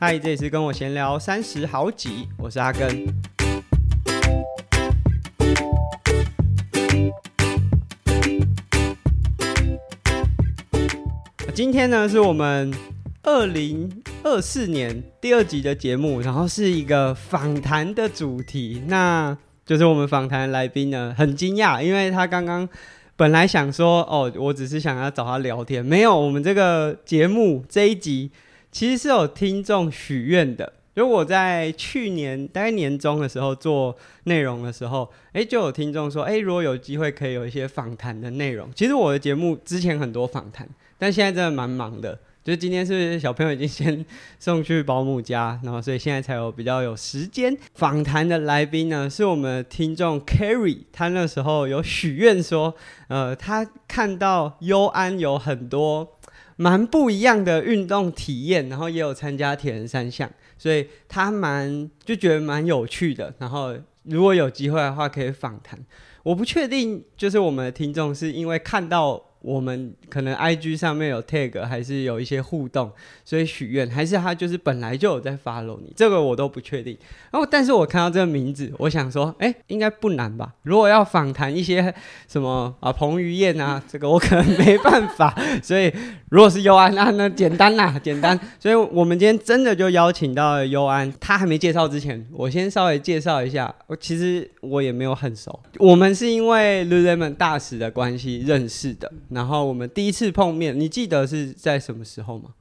嗨，这里是跟我闲聊三十好几，我是阿根。今天呢，是我们二零二四年第二集的节目，然后是一个访谈的主题。那就是我们访谈来宾呢，很惊讶，因为他刚刚本来想说，哦，我只是想要找他聊天，没有。我们这个节目这一集其实是有听众许愿的。就我在去年大概年中的时候做内容的时候，哎，就有听众说，哎，如果有机会可以有一些访谈的内容。其实我的节目之前很多访谈。但现在真的蛮忙的，就是今天是小朋友已经先送去保姆家，然后所以现在才有比较有时间访谈的来宾呢，是我们听众 Carry，他那时候有许愿说，呃，他看到优安有很多蛮不一样的运动体验，然后也有参加铁人三项，所以他蛮就觉得蛮有趣的，然后如果有机会的话可以访谈。我不确定，就是我们的听众是因为看到。我们可能 IG 上面有 tag，还是有一些互动，所以许愿，还是他就是本来就有在 follow 你，这个我都不确定。然后，但是我看到这个名字，我想说，哎，应该不难吧？如果要访谈一些什么啊，彭于晏啊，这个我可能没办法。所以，如果是优安，那那简单啦，简单。所以我们今天真的就邀请到了优安。他还没介绍之前，我先稍微介绍一下。我其实我也没有很熟，我们是因为 Lululemon 大使的关系认识的。然后我们第一次碰面，你记得是在什么时候吗？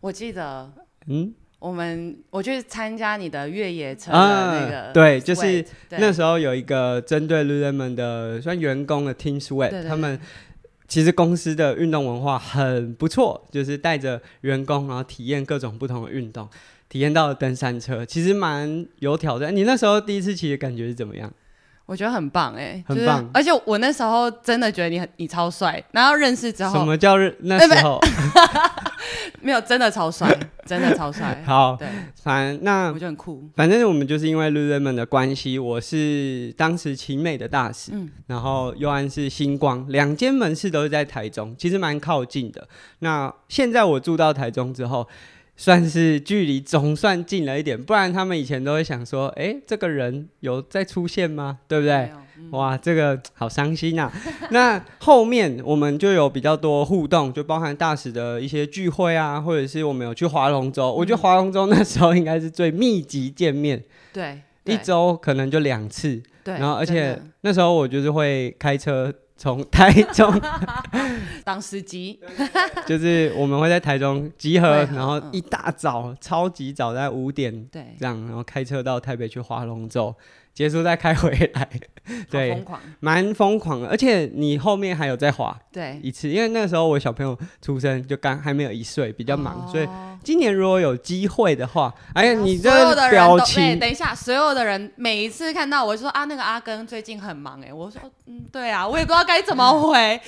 我记得，嗯，我们我去参加你的越野车的那个、啊，对，就是那时候有一个针对 Lululemon 的算员工的 Team Sweat，对对对，他们其实公司的运动文化很不错，就是带着员工然后体验各种不同的运动，体验到了登山车，其实蛮有挑战。你那时候第一次骑的感觉是怎么样？我觉得很棒哎、欸，很棒、就是，而且我那时候真的觉得你很你超帅，然后认识之后，什么叫认那时候？没有，真的超帅，真的超帅。好，对，反正那我觉得很酷。反正我们就是因为 Lululemon 的关系，我是当时奇美的大使，嗯、然后优安是星光，两间门市都是在台中，其实蛮靠近的。那现在我住到台中之后。算是距离总算近了一点，不然他们以前都会想说，哎、欸，这个人有在出现吗？对不对？嗯、哇，这个好伤心呐、啊。那后面我们就有比较多互动，就包含大使的一些聚会啊，或者是我们有去划龙舟。我觉得划龙舟那时候应该是最密集见面，对，一周可能就两次。对，然后而且那时候我就是会开车。从台中当司机，就是我们会在台中集合，然后一大早、嗯、超级早在五点，对，这样然后开车到台北去划龙舟，结束再开回来，对，疯狂，蛮疯狂的，而且你后面还有再滑，对，一次，因为那个时候我小朋友出生就刚还没有一岁，比较忙，哦、所以今年如果有机会的话，哎呀，你这个表情，等一下，所有的人每一次看到我就说啊，那个阿根最近很忙哎，我说嗯，对啊，我也不知道该怎么回，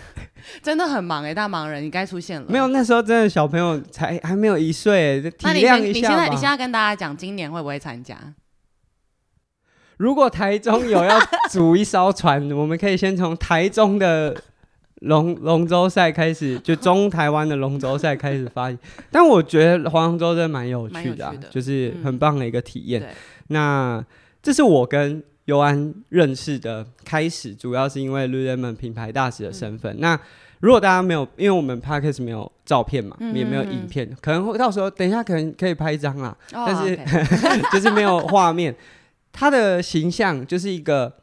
真的很忙哎，大忙人，你该出现了。没有，那时候真的小朋友才还没有一岁，体谅一下。你现在你现在跟大家讲，今年会不会参加？如果台中有要组一艘船，我们可以先从台中的龙龙舟赛开始，就中台湾的龙舟赛开始发起。但我觉得划龙舟真的蛮有趣的，啊，的就是很棒的一个体验，嗯。那这是我跟尤安认识的开始，主要是因为 Lululemon 品牌大使的身份，嗯。那如果大家没有，因为我们 Podcast 没有照片嘛，嗯、也没有影片，可能会到时候等一下可能可以拍一张啦，哦，但是. 就是没有画面。他的形象就是一个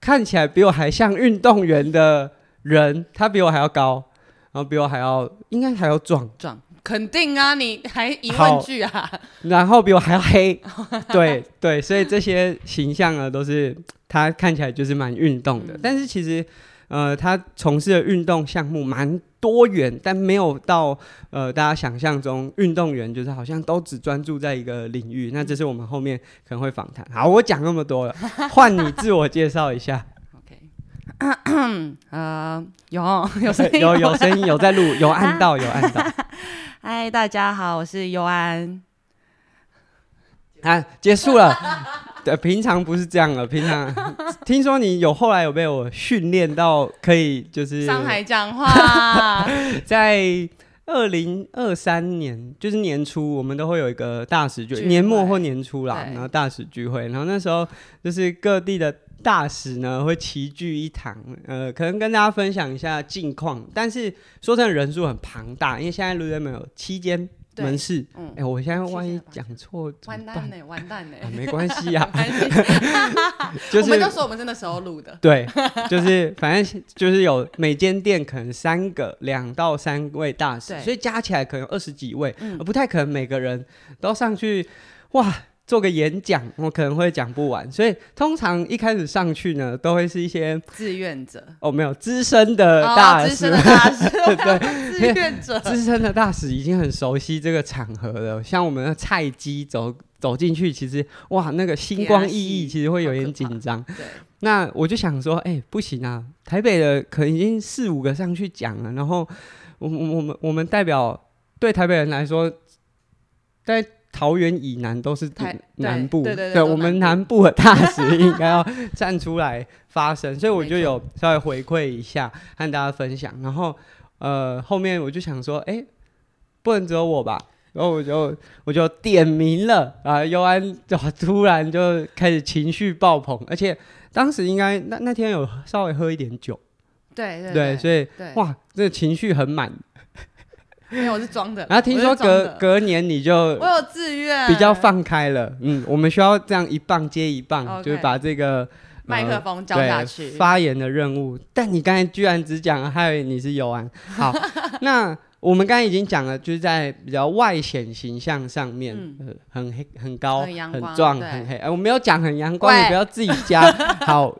看起来比我还像运动员的人，他比我还要高，然后比我还要应该还要壮。壮，肯定啊，你还疑问句啊，然后比我还要黑，对对，所以这些形象呢都是他看起来就是蛮运动的，嗯、但是其实。呃，他从事的运动项目蛮多元，但没有到呃大家想象中运动员就是好像都只专注在一个领域。那这是我们后面可能会访谈。好，我讲那么多了，换你自我介绍一下。OK，呃，有 有声音，有有声音，有在录，有按到，有按到。嗨，大家好，我是尤安。啊，结束了。对，平常不是这样了。平常听说你有后来有被我训练到可以就是上海讲话，在二零二三年就是年初，我们都会有一个大使聚，聚年末或年初啦，然后大使聚会，然后那时候就是各地的大使呢会齐聚一堂，呃，可能跟大家分享一下近况，但是说真的人数很庞大，因为现在 Lululemon 有七间。门市，哎、我现在万一讲错，完蛋呢，完蛋呢，啊，没关系呀，就是我们都说我们是那时候录的，对，就是反正就是有每间店可能三个两到三位大使，所以加起来可能二十几位，嗯、而不太可能每个人都上去，哇。做个演讲，我可能会讲不完，所以通常一开始上去呢，都会是一些志愿者哦，没有资深的大使，资深的大使，对，志愿者，资深的大使已经很熟悉这个场合了。像我们的菜鸡走走进去，其实哇，那个星光熠熠，其实会有点紧张。对，那我就想说，哎、欸，不行啊，台北的可能已经四五个上去讲了，然后我我我们我们代表对台北人来说，在。桃园以南都是南部，对，我们南部的大使应该要站出来发声，所以我就有稍微回馈一下，和大家分享。然后，呃，后面我就想说，哎、欸，不能只有我吧？然后我就我就点名了啊，尤安就突然就开始情绪爆棚，而且当时应该那那天有稍微喝一点酒，对对，对，对，所以哇，这个情绪很满。因为我是装的，然后听说隔隔年你就我有自愿，比较放开了。嗯，我们需要这样一棒接一棒就是把这个麦克风交下去，发言的任务。但你刚才居然只讲了，还以为你是尤安。好，那我们刚才已经讲了，就是在比较外显形象上面，嗯呃、很黑、很高、很壮、很黑。哎，我没有讲很阳光，你不要自己加。好，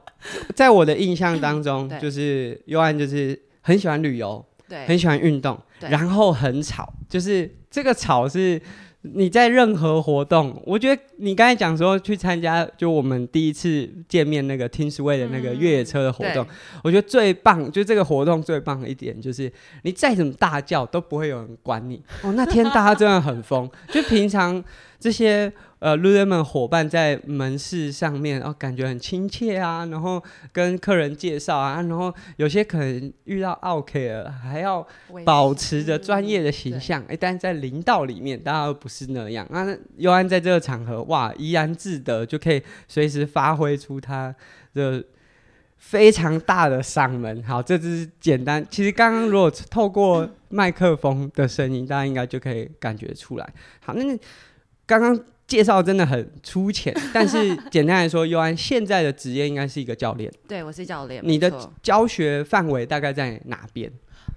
在我的印象当中，就是尤安就是很喜欢旅游。对，很喜欢运动，然后很吵，就是这个吵是你在任何活动，我觉得你刚才讲说去参加，就我们第一次见面那个 Teamsway 的那个越野车的活动，嗯、我觉得最棒，就这个活动最棒的一点就是你再怎么大叫都不会有人管你。哦，那天大家真的很疯，就平常这些。呃，Lululemon 伙伴在门市上面，哦，感觉很亲切啊，然后跟客人介绍啊，然后有些可能遇到奥客了，还要保持着专业的形象，哎，但是在林道里面，大家都不是那样那。尤安在这个场合，哇，怡然自得，就可以随时发挥出他的非常大的嗓门。好，这只是简单。其实刚刚如果透过麦克风的声音，大家应该就可以感觉出来。好，那刚刚。介绍真的很粗浅，但是简单来说，尤安现在的职业应该是一个教练。对，我是教练。你的教学范围大概在哪边？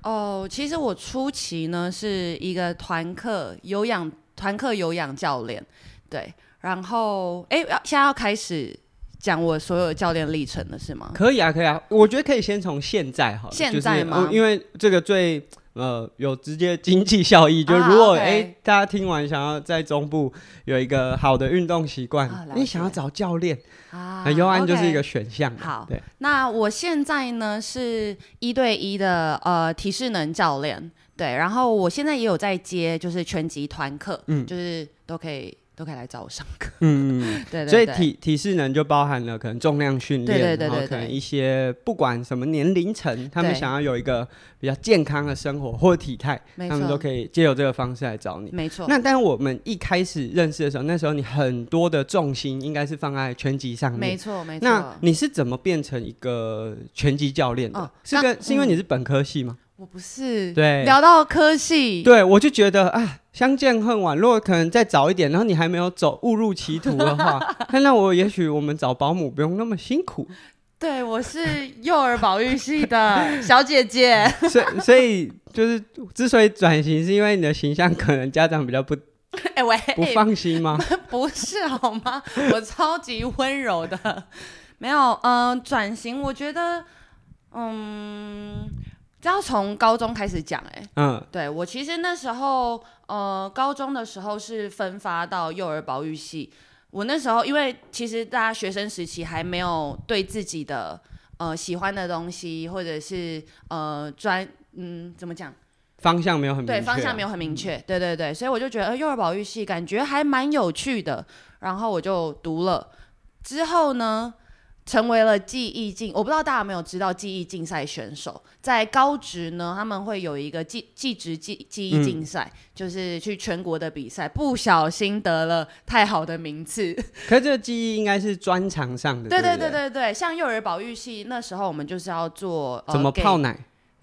哦，其实我初期呢是一个团课有氧团课有氧教练，对。然后，哎，现在要开始讲我所有的教练历程了，是吗？可以啊，可以啊。我觉得可以先从现在好了，现在吗？就是，因为这个最。呃，有直接经济效益，就如果哎、啊 okay 欸，大家听完想要在中部有一个好的运动习惯，啊、你想要找教练啊，尤安就是一个选项。好，对，那我现在呢是一对一的呃体适能教练，对，然后我现在也有在接就是拳击团课，嗯，就是都可以。都可以来找我上课。嗯，对，对，对，所以体体适能就包含了可能重量训练，然后可能一些不管什么年龄层，他们想要有一个比较健康的生活或体态，他们都可以借由这个方式来找你。没错。那但我们一开始认识的时候，那时候你很多的重心应该是放在拳击上面。没错，没错。那你是怎么变成一个拳击教练的？哦、是个是因为你是本科系吗？我不是。对。聊到科系，对我就觉得啊。相见恨晚，如果可能再早一点，然后你还没有走误入歧途的话，那我也许我们找保姆不用那么辛苦。对，我是幼儿保育系的 小姐姐，所以所以就是之所以转型，是因为你的形象可能家长比较不哎喂不放心吗？不是好吗？我超级温柔的，没有嗯、呃、转型，我觉得嗯。这要从高中开始讲，哎，嗯，对，我其实那时候，呃，高中的时候是分发到幼儿保育系。我那时候因为其实大家学生时期还没有对自己的呃喜欢的东西或者是呃专嗯怎么讲？方向没有很对方向没有很明确，对对对，所以我就觉得呃幼儿保育系感觉还蛮有趣的，然后我就读了。之后呢，成为了记忆竞，我不知道大家有没有知道记忆竞赛选手，在高职呢，他们会有一个记记职记记忆竞赛，嗯、就是去全国的比赛，不小心得了太好的名次。可是这个记忆应该是专长上的，对对对对对，像幼儿保育系那时候我们就是要做怎么泡奶。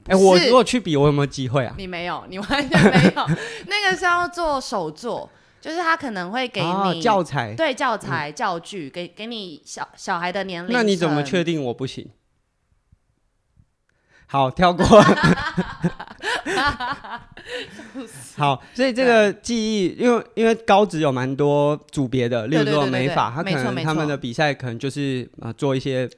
哎、呃，我如果去比，我有没有机会啊？你没有，你完全没有。那个是要做手作。就是他可能会给你、哦、教材，对教材、嗯、教具，给给你小小孩的年龄。那你怎么确定我不行？好，跳过。好，所以这个记忆，因为因为高职有蛮多组别的，例如说美法，他可能他们的比赛可能就是呃做一些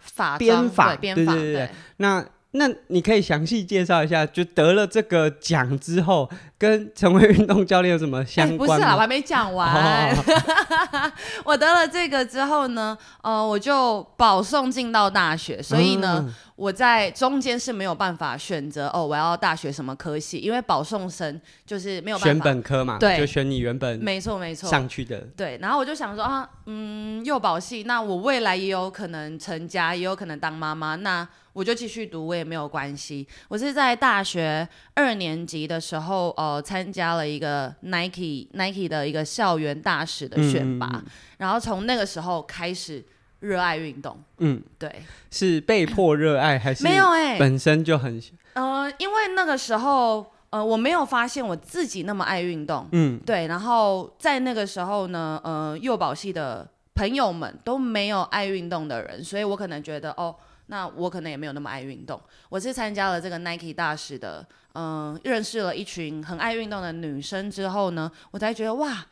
法编法，对对对对。那那你可以详细介绍一下，就得了这个奖之后，跟成为运动教练有什么相关？欸、不是啦，我还没讲完。哦、我得了这个之后呢，呃，我就保送进到大学，所以呢。嗯我在中间是没有办法选择哦，我要大学什么科系，因为保送生就是没有办法选本科嘛，对，就选你原本没错没错上去的，对。然后我就想说啊，嗯，幼保系，那我未来也有可能成家，也有可能当妈妈，那我就继续读，我也没有关系。我是在大学二年级的时候，呃，参加了一个 Nike Nike 的一个校园大使的选拔，嗯、然后从那个时候开始。热爱运动，嗯，对，是被迫热爱还是没有？哎，本身就很，呃，因为那个时候，呃，我没有发现我自己那么爱运动，嗯，对，然后在那个时候呢，呃，幼保系的朋友们都没有爱运动的人，所以我可能觉得，哦，那我可能也没有那么爱运动。我是参加了这个 Nike 大使的，嗯、呃，认识了一群很爱运动的女生之后呢，我才觉得哇。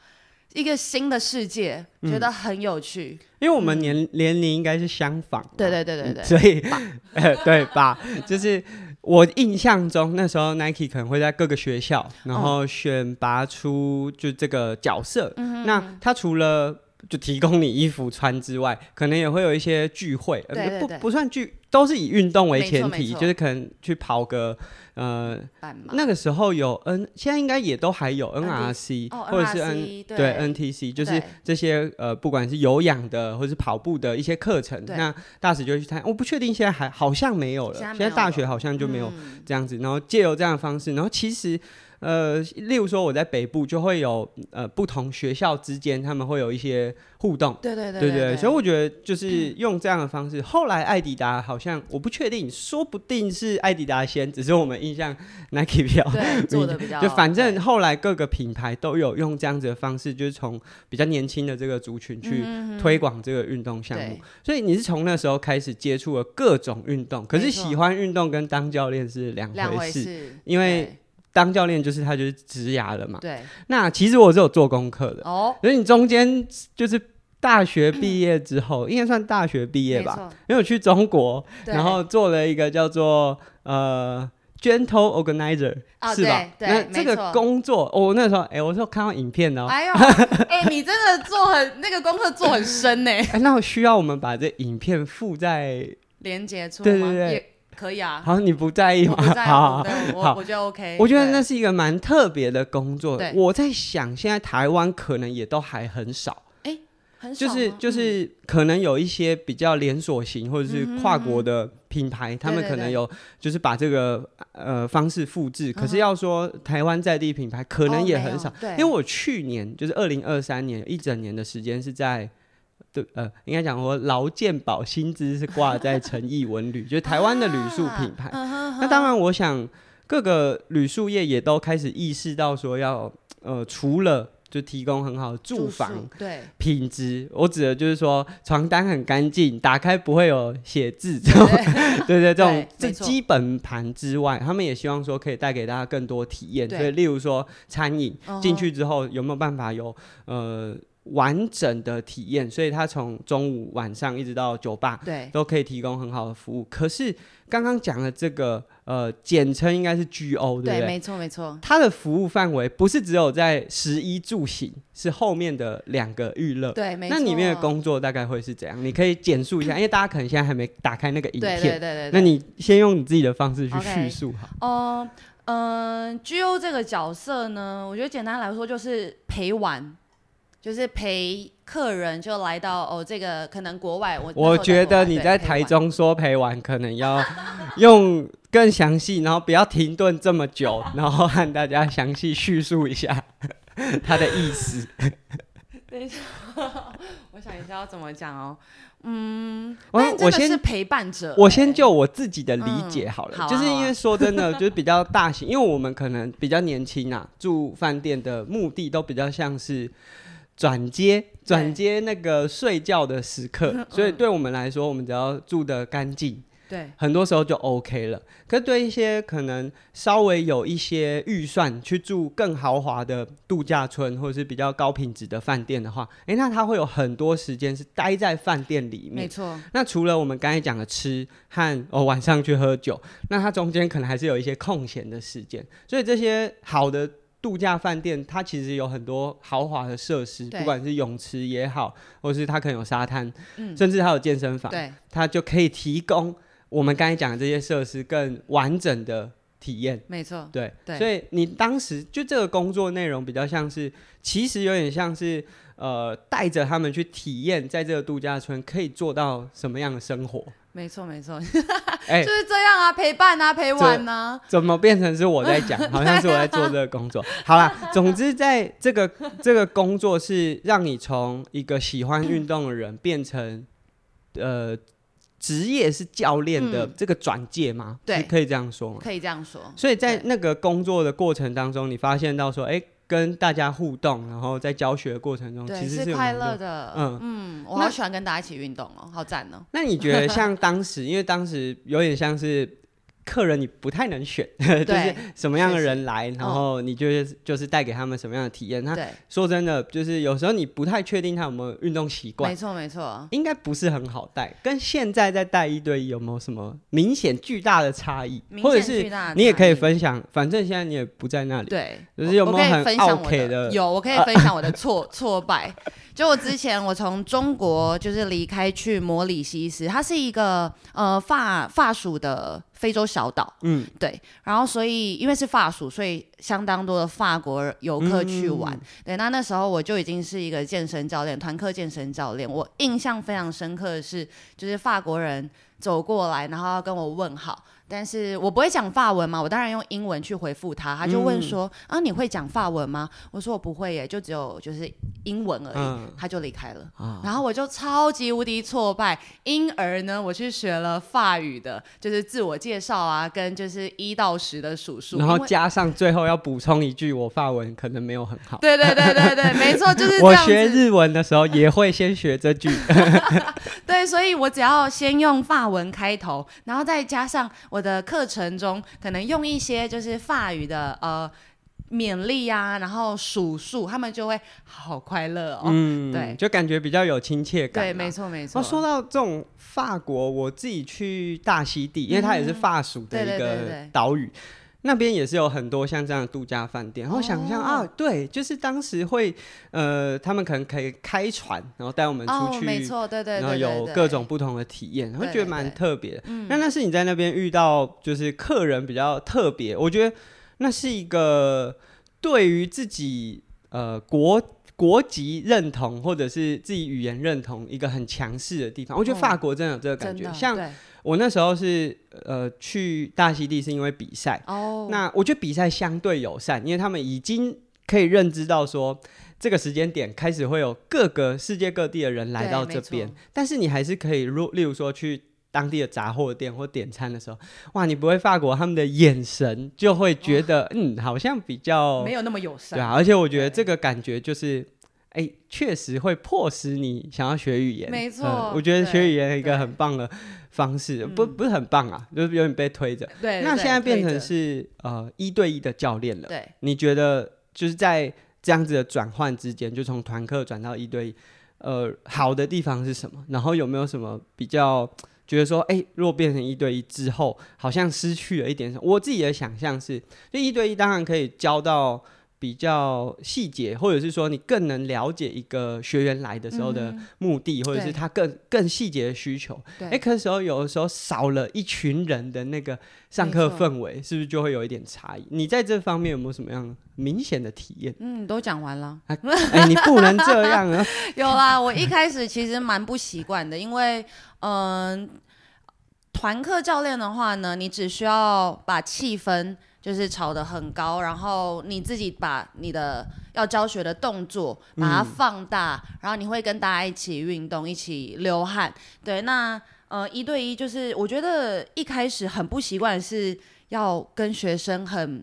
一个新的世界，觉得很有趣。嗯、因为我们年、嗯、年龄应该是相仿，对对对对对，所以 对吧？就是我印象中那时候 Nike 可能会在各个学校，然后选拔出就这个角色。嗯、那他除了就提供你衣服穿之外，可能也会有一些聚会，对对对，不不算聚，都是以运动为前提，就是可能去跑个。呃，那个时候有 N，现在应该也都还有 NRC，或者是 N，对 NTC，就是这些呃，不管是有氧的或者是跑步的一些课程，那大使就去参。我不确定现在还好像没有了，现在大学好像就没有这样子。然后借由这样的方式，然后其实。呃，例如说我在北部就会有呃不同学校之间他们会有一些互动，对对对对，所以我觉得就是用这样的方式。嗯、后来艾迪达好像我不确定，说不定是艾迪达先，只是我们印象 Nike 比较对做的比较，就反正后来各个品牌都有用这样子的方式，就是从比较年轻的这个族群去推广这个运动项目。所以你是从那时候开始接触了各种运动，可是喜欢运动跟当教练是两回事，因为。当教练就是他就是职涯了嘛。对。那其实我是有做功课的。哦。所以你中间就是大学毕业之后，应该算大学毕业吧？因为我去中国，然后做了一个叫做呃 Gentle Organizer，是吧？对。那这个工作，我那时候哎，我是有看到影片哦。哎呦，哎，你真的做很那个功课做很深呢。哎，那我需要我们把这影片附在连接处吗？对对对。可以啊，好，你不在意吗？不在意，好，我我觉得 OK。我觉得那是一个蛮特别的工作。我在想，现在台湾可能也都还很少。哎，很少。就是就是，可能有一些比较连锁型或者是跨国的品牌，他们可能有就是把这个呃方式复制。可是要说台湾在地品牌，可能也很少。因为我去年就是二零二三年一整年的时间是在。对，呃，应该讲说劳健保薪资是挂在诚毅文旅，就是台湾的旅宿品牌。啊、那当然，我想各个旅宿业也都开始意识到说要，呃，除了就提供很好的住房，对品质，我指的就是说床单很干净，打开不会有写字，对对，对对，这种这基本盘之外，他们也希望说可以带给大家更多体验。所以，例如说餐饮进去之后有没有办法有呃。完整的体验，所以他从中午、晚上一直到酒吧，对，都可以提供很好的服务。可是刚刚讲的这个，呃，简称应该是 GO，对不对？对，没错，没错。它的服务范围不是只有在十一住行，是后面的两个娱乐。对，没错。那里面的工作大概会是怎样？你可以简述一下，因为大家可能现在还没打开那个影片。对对对对。那你先用你自己的方式去叙述好。哦，嗯，GO 这个角色呢，我觉得简单来说就是陪玩。就是陪客人就来到哦，这个可能国外我我觉得你在台中说陪玩，可能要用更详细，然后不要停顿这么久，然后和大家详细叙述一下他的意思。等一下，我想一下要怎么讲哦。嗯，我先是陪伴者，我先就我自己的理解好了，嗯、好啊好啊，就是因为说真的，就是比较大型，因为我们可能比较年轻啊，住饭店的目的都比较像是转接转接那个睡觉的时刻，所以对我们来说，我们只要住的干净。对，很多时候就 OK 了。可是对一些可能稍微有一些预算去住更豪华的度假村，或者是比较高品质的饭店的话，诶，那他会有很多时间是待在饭店里面。没错。那除了我们刚才讲的吃和哦晚上去喝酒，那他中间可能还是有一些空闲的时间。所以这些好的度假饭店，它其实有很多豪华的设施，不管是泳池也好，或是它可能有沙滩，嗯，甚至它有健身房，对，它就可以提供。我们刚才讲的这些设施更完整的体验，没错，对，对，所以你当时就这个工作内容比较像是，其实有点像是呃带着他们去体验，在这个度假村可以做到什么样的生活。没错，没错，哎，就是这样啊，陪伴啊，陪玩啊，怎么变成是我在讲？好像是我在做这个工作。好啦，总之在这个这个工作是让你从一个喜欢运动的人变成呃。职业是教练的这个转介吗？对、嗯，可以这样说吗？可以这样说。所以在那个工作的过程当中，你发现到说，哎、欸，跟大家互动，然后在教学的过程中，其实是，是快乐的。嗯嗯，我好喜欢跟大家一起运动哦，好赞哦。那你觉得像当时，因为当时有点像是。客人你不太能选，就是什么样的人来，然后你就是就是带给他们什么样的体验。他说真的，就是有时候你不太确定他有没有运动习惯。没错没错，应该不是很好带。跟现在在带一对一有没有什么明显巨大的差异？或者是你也可以分享，反正现在你也不在那里。对，就是有没有很 OK 的？有，我可以分享我的挫 挫败。就我之前，我从中国就是离开去摩里西斯，它是一个呃法法属的非洲小岛，嗯，对。然后所以因为是法属，所以相当多的法国游客去玩。嗯、对，那那时候我就已经是一个健身教练，团课健身教练。我印象非常深刻的是，就是法国人走过来，然后要跟我问好。但是我不会讲法文嘛，我当然用英文去回复他。他就问说：“嗯、啊，你会讲法文吗？”我说：“我不会耶，就只有就是英文而已。嗯”他就离开了。嗯、然后我就超级无敌挫败，因而呢，我去学了法语的，就是自我介绍啊，跟就是一到十的数数。然后加上最后要补充一句，我法文可能没有很好。对对对对对，没错，就是这样。我学日文的时候也会先学这句。对，所以我只要先用法文开头，然后再加上。我的课程中可能用一些就是法语的呃勉励啊，然后数数，他们就会好快乐哦。嗯，对，就感觉比较有亲切感。对，没错没错。说到这种法国，我自己去大溪地，因为它也是法属的一个岛屿。那边也是有很多像这样的度假饭店，然后想象、哦、啊，对，就是当时会，呃，他们可能可以开船，然后带我们出去，哦、没错，对对对，然后有各种不同的体验，会觉得蛮特别。的。那那是你在那边遇到，就是客人比较特别，我觉得那是一个对于自己呃国国籍认同或者是自己语言认同一个很强势的地方。我觉得法国真的有这个感觉，像。我那时候是呃去大溪地是因为比赛，oh. 那我觉得比赛相对友善，因为他们已经可以认知到说这个时间点开始会有各个世界各地的人来到这边，但是你还是可以如例如说去当地的杂货店或点餐的时候，哇，你不会法国他们的眼神就会觉得、oh. 嗯好像比较没有那么友善，对啊，而且我觉得这个感觉就是。哎，确实会迫使你想要学语言。没错、嗯，我觉得学语言一个很棒的方式，不不是很棒啊，就是有点被推着。对，那现在变成是呃一对一的教练了。对，你觉得就是在这样子的转换之间，就从团课转到一对一，呃，好的地方是什么？然后有没有什么比较觉得说，哎，如果变成一对一之后，好像失去了一点什么？我自己的想象是，就一对一当然可以教到。比较细节，或者是说你更能了解一个学员来的时候的目的，嗯、或者是他更更细节的需求。哎、欸，可是时候有的时候少了一群人的那个上课氛围，是不是就会有一点差异？你在这方面有没有什么样明显的体验？嗯，都讲完了。哎、欸，你不能这样啊！有啦，我一开始其实蛮不习惯的，因为嗯，团课教练的话呢，你只需要把气氛。就是炒得很高，然后你自己把你的要教学的动作把它放大，嗯、然后你会跟大家一起运动，一起流汗。对，那呃一对一就是我觉得一开始很不习惯，是要跟学生很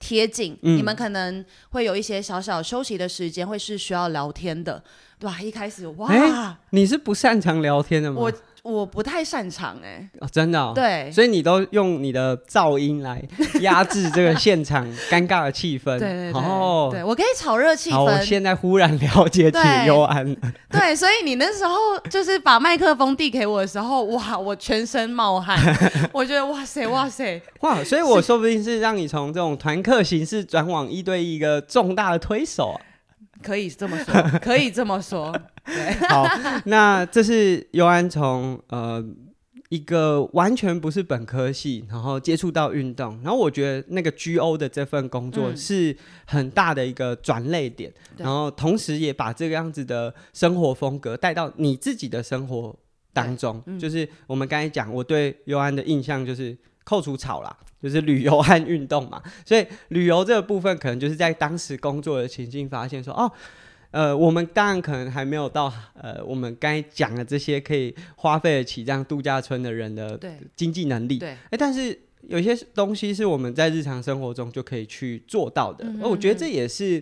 贴近，嗯、你们可能会有一些小小休息的时间，会是需要聊天的，对吧？一开始哇、欸，你是不擅长聊天的吗？我我不太擅长哎、欸。哦，真的、哦，对，所以你都用你的噪音来压制这个现场尴尬的气氛，对对对，哦，对我可以炒热气氛。我现在忽然了解起尤安，对，所以你那时候就是把麦克风递给我的时候，哇，我全身冒汗，我觉得哇塞哇塞。哇，所以我说不定是让你从这种团课形式转往一对一个重大的推手啊。可以这么说，可以这么说。对，好，那这是尤安从呃一个完全不是本科系，然后接触到运动，然后我觉得那个 GO 的这份工作是很大的一个转类点，嗯、然后同时也把这个样子的生活风格带到你自己的生活当中。嗯、就是我们刚才讲，我对尤安的印象就是扣除草啦。就是旅游和运动嘛，所以旅游这个部分可能就是在当时工作的情境发现说，哦，呃，我们当然可能还没有到呃，我们刚才讲的这些可以花费得起这样度假村的人的经济能力，对，哎、欸，但是有些东西是我们在日常生活中就可以去做到的，而我觉得这也是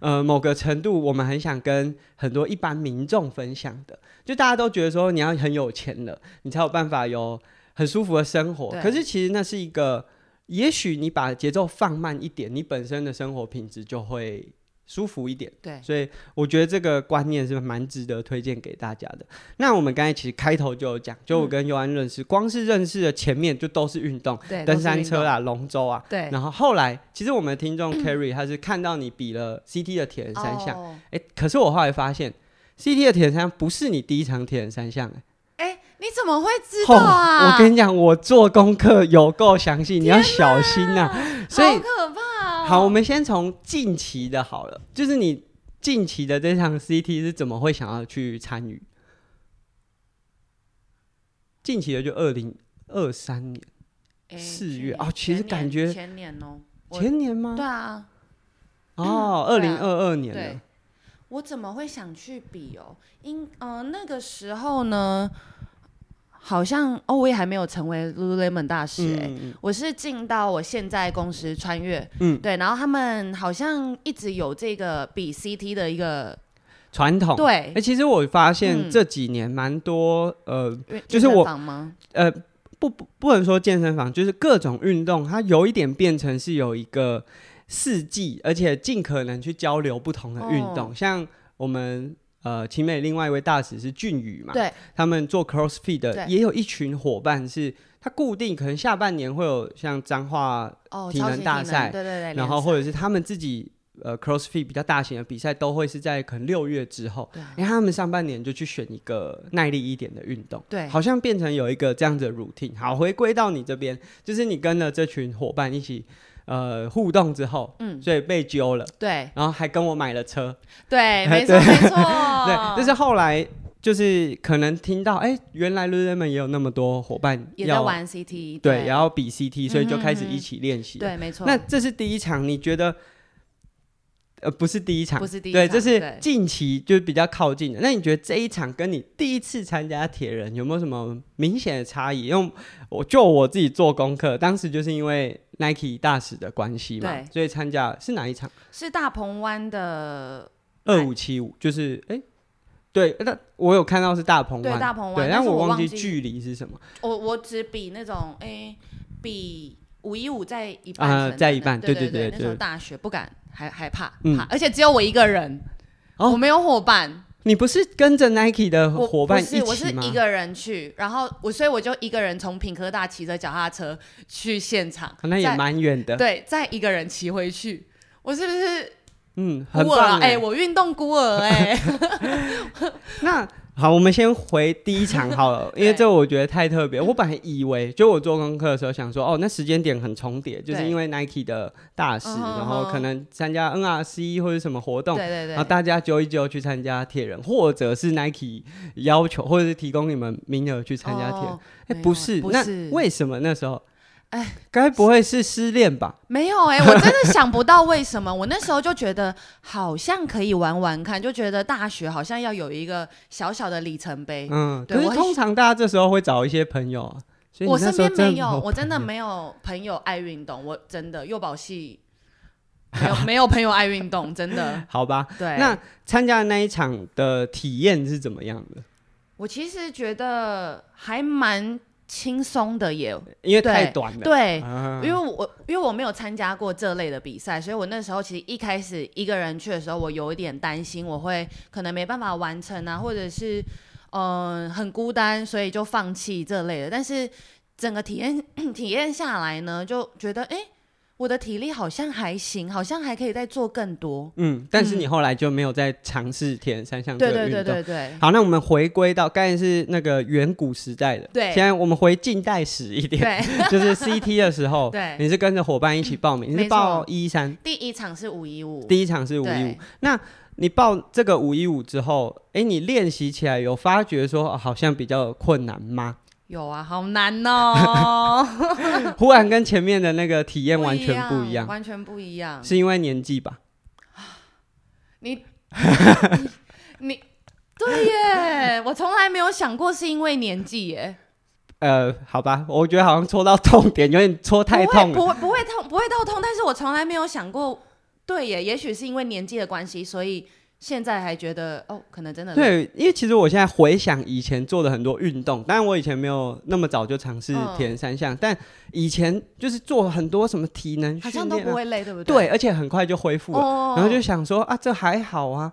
呃某个程度我们很想跟很多一般民众分享的，就大家都觉得说你要很有钱了，你才有办法有。很舒服的生活，可是其实那是一个，也许你把节奏放慢一点，你本身的生活品质就会舒服一点。对，所以我觉得这个观念是蛮值得推荐给大家的。那我们刚才其实开头就有讲，就我跟尤安认识，嗯、光是认识的前面就都是运动，对，登山车啊，龙舟啊，对。然后后来，其实我们的听众 Carrie 他是看到你比了 CT 的铁人三项，哎、哦欸，可是我后来发现 CT 的铁人三项不是你第一场铁人三项，哎。你怎么会知道啊？哦、我跟你讲，我做功课有够详细，你要小心呐、啊。所以好可怕、哦。好，我们先从近期的好了，就是你近期的这场 CT 是怎么会想要去参与？近期的就二零二三年四月啊、欸哦，其实感觉前年哦，前年吗？对啊。哦，二零二二年了。我怎么会想去比哦？因呃那个时候呢？好像哦，我也还没有成为 Lululemon 大使哎、欸，嗯、我是进到我现在公司穿越，嗯，对，然后他们好像一直有这个比 CT 的一个传统，对，哎、欸，其实我发现这几年蛮多、嗯、呃，就是我呃不不不能说健身房，就是各种运动，它有一点变成是有一个四季，而且尽可能去交流不同的运动，哦、像我们。呃，奇美另外一位大使是俊宇嘛？对，他们做 CrossFit 的也有一群伙伴，是他固定可能下半年会有像彰化体能大赛，对对对，然后或者是他们自己呃 CrossFit 比较大型的比赛，都会是在可能六月之后，因为他们上半年就去选一个耐力一点的运动，对，好像变成有一个这样子的 routine。好，回归到你这边，就是你跟了这群伙伴一起。呃，互动之后，嗯，所以被揪了，对，然后还跟我买了车，对，没错，没错，对，但 是后来就是可能听到，哎，原来 Lululemon 也有那么多伙伴也在玩 CT，对，也要比 CT，所以就开始一起练习，对，没错。那这是第一场，你觉得？呃，不是第一场，不是第一场，对，这是近期就是比较靠近的。那你觉得这一场跟你第一次参加铁人有没有什么明显的差异？因为我就我自己做功课，当时就是因为 Nike 大使的关系嘛，所以参加是哪一场？是大鹏湾的二五七五，就是哎、欸，对，那我有看到是大鹏湾，对，大鹏湾，对，但我忘记距离是什么。我我只比那种哎、欸，比五一五在一半，呃，在一半，对对对，那时候大学不敢。还害怕，嗯，而且只有我一个人，哦、我没有伙伴。你不是跟着 Nike 的伙伴一起吗？我是一个人去，然后我所以我就一个人从品科大骑着脚踏车去现场，那也蛮远的。对，再一个人骑回去，我是不是？嗯，很棒哎、欸！我运动孤儿哎、欸。那好，我们先回第一场好了，因为这我觉得太特别。我本来以为，就我做功课的时候想说，哦，那时间点很重叠，就是因为 Nike 的大使，然后可能参加 NRC 或者什么活动，对对对，然后大家揪一揪去参加铁人，或者是 Nike 要求，或者是提供你们名额去参加铁人。哎、哦，不是，不是，那为什么那时候？哎，该不会是失恋吧？没有哎、欸，我真的想不到为什么。我那时候就觉得好像可以玩玩看，就觉得大学好像要有一个小小的里程碑。嗯，对，可是通常大家这时候会找一些朋友啊。我身边没有，我真的没有朋友爱运动。我真的幼保系没有 没有朋友爱运动，真的。好吧，对。那参加的那一场的体验是怎么样的？我其实觉得还蛮。轻松的也，因为太短了。对，啊、因为我因为我没有参加过这类的比赛，所以我那时候其实一开始一个人去的时候，我有一点担心，我会可能没办法完成啊，或者是嗯、呃、很孤单，所以就放弃这类的。但是整个体验 体验下来呢，就觉得哎。诶我的体力好像还行，好像还可以再做更多。嗯，但是你后来就没有再尝试铁人三项这个运动。对对对对对。好，那我们回归到刚才是那个远古时代的。对。现在我们回近代史一点。对。就是 CT 的时候。对。你是跟着伙伴一起报名？你是报一一三。第一场是五一五。第一场是五一五。那你报这个五一五之后，哎，你练习起来有发觉说好像比较困难吗？有啊，好难哦！忽然跟前面的那个体验完全不一样，完全不一样，是因为年纪吧？你你对耶，我从来没有想过是因为年纪耶。呃，好吧，我觉得好像戳到痛点，有点戳太痛了，不会不会，不会痛，不会到痛，但是我从来没有想过，对耶，也许是因为年纪的关系，所以。现在还觉得哦，可能真的对，因为其实我现在回想以前做的很多运动，当然我以前没有那么早就尝试铁人三项，嗯、但以前就是做很多什么体能训练、啊，好像都不会累，对不对？对，而且很快就恢复了，哦、然后就想说啊，这还好啊，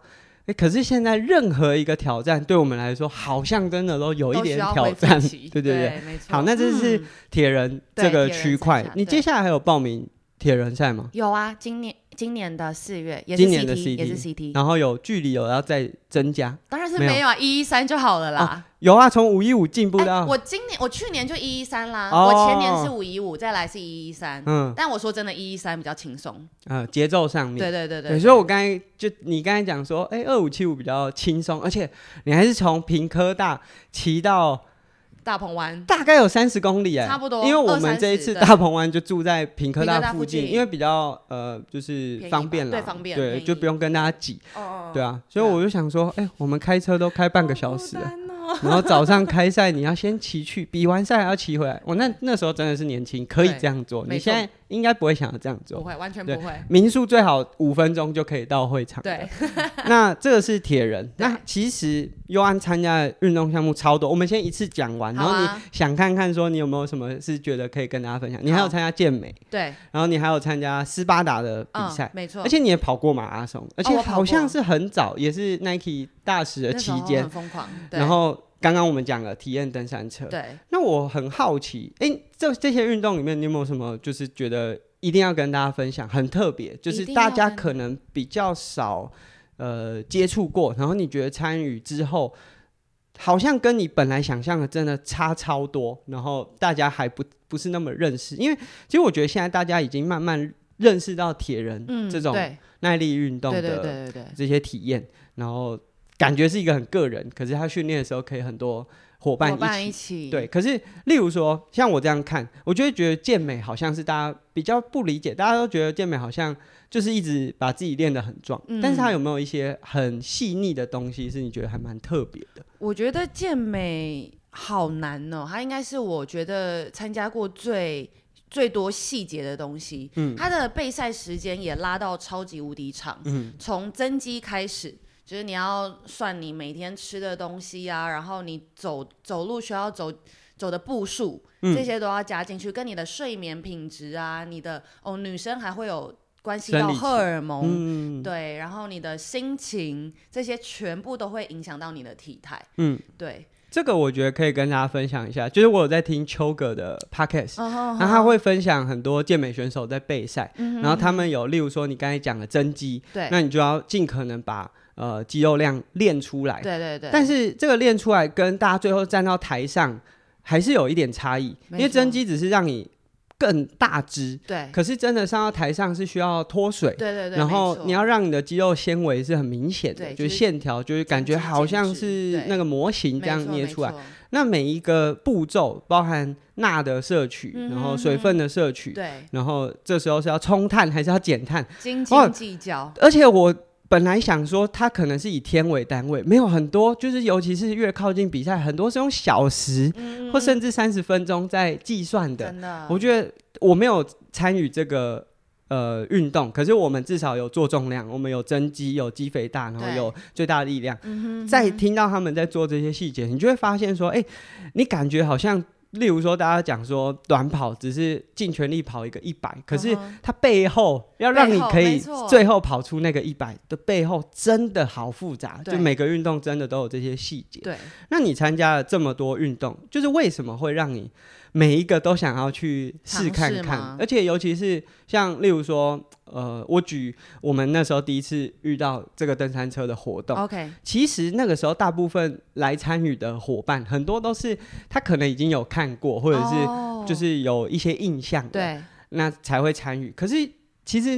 可是现在任何一个挑战对我们来说，好像真的都有一点挑战，对对对。好，那这是铁人这个区块，你接下来还有报名铁人赛吗？有啊，今年。今年的四月也是 CT，今年的 CT 也是 CT，然后有距离有要再增加，当然是没有啊，一一三就好了啦。哦、有啊，从五一五进步到、欸、我今年我去年就一一三啦，哦、我前年是五一五，再来是一一三。嗯，但我说真的，一一三比较轻松。嗯，节奏上面。对对对对，对。所以我刚才就你刚才讲说，哎、欸，二五七五比较轻松，而且你还是从平科大骑到。大鹏湾。大概有三十公里哎，差不多。因为我们这一次大鹏湾就住在平科大附近，因为比较呃就是方便了，对方便，对就不用跟大家挤，对啊，所以我就想说，哎，我们开车都开半个小时。然后早上开赛，你要先骑去，比完赛还要骑回来。我那那时候真的是年轻，可以这样做。你现在应该不会想要这样做，不会，完全不会。民宿最好五分钟就可以到会场。对，那这个是铁人。那其实优安参加的运动项目超多，我们先一次讲完。然后你想看看说你有没有什么是觉得可以跟大家分享？你还有参加健美，对，然后你还有参加斯巴达的比赛，没错。而且你也跑过马拉松，而且好像是很早，也是 Nike 大使的期间，很疯狂。然后。刚刚我们讲了体验登山车，对。那我很好奇，哎，这这些运动里面，你有没有什么就是觉得一定要跟大家分享，很特别，就是大家可能比较少呃接触过，然后你觉得参与之后，好像跟你本来想象的真的差超多，然后大家还不不是那么认识，因为其实我觉得现在大家已经慢慢认识到铁人这种耐力运动的这些体验，然后。感觉是一个很个人，可是他训练的时候可以很多伙伴一起。对，可是例如说，像我这样看，我就会觉得健美好像是大家比较不理解，大家都觉得健美好像就是一直把自己练得很壮，嗯、但是他有没有一些很细腻的东西是你觉得还蛮特别的？我觉得健美好难哦，他应该是我觉得参加过最最多细节的东西。嗯，他的备赛时间也拉到超级无敌长。嗯，从增肌开始。就是你要算你每天吃的东西啊，然后你走走路需要走走的步数，嗯、这些都要加进去，跟你的睡眠品质啊，你的哦，女生还会有关系到荷尔蒙，嗯、对，然后你的心情，这些全部都会影响到你的体态，嗯，对。这个我觉得可以跟大家分享一下，就是我有在听秋哥的 podcast，然后他会分享很多健美选手在备赛，然后他们有例如说你刚才讲的增肌，对，那你就要尽可能把呃肌肉量练出来，对对对。但是这个练出来跟大家最后站到台上还是有一点差异，因为增肌只是让你。更大只，对，可是真的上到台上是需要脱水，对对对，然后你要让你的肌肉纤维是很明显的，就是线条，就是感觉好像是那个模型这样捏出来。那每一个步骤包含钠的摄取，然后水分的摄取，对，然后这时候是要冲碳还是要减碳，斤斤计较。而且我。本来想说它可能是以天为单位，没有很多，就是尤其是越靠近比赛，很多是用小时、嗯、或甚至三十分钟在计算的。我觉得我没有参与这个呃运动，可是我们至少有做重量，我们有增肌，有肌肥大，然后有最大的力量。在听到他们在做这些细节，你就会发现说，哎、欸，你感觉好像。例如说，大家讲说短跑只是尽全力跑一个一百，可是它背后要让你可以最后跑出那个一百的背后，真的好复杂。就每个运动真的都有这些细节。对，那你参加了这么多运动，就是为什么会让你？每一个都想要去试看看，而且尤其是像例如说，呃，我举我们那时候第一次遇到这个登山车的活动，OK，其实那个时候大部分来参与的伙伴，很多都是他可能已经有看过，或者是就是有一些印象的，对，那才会参与。可是其实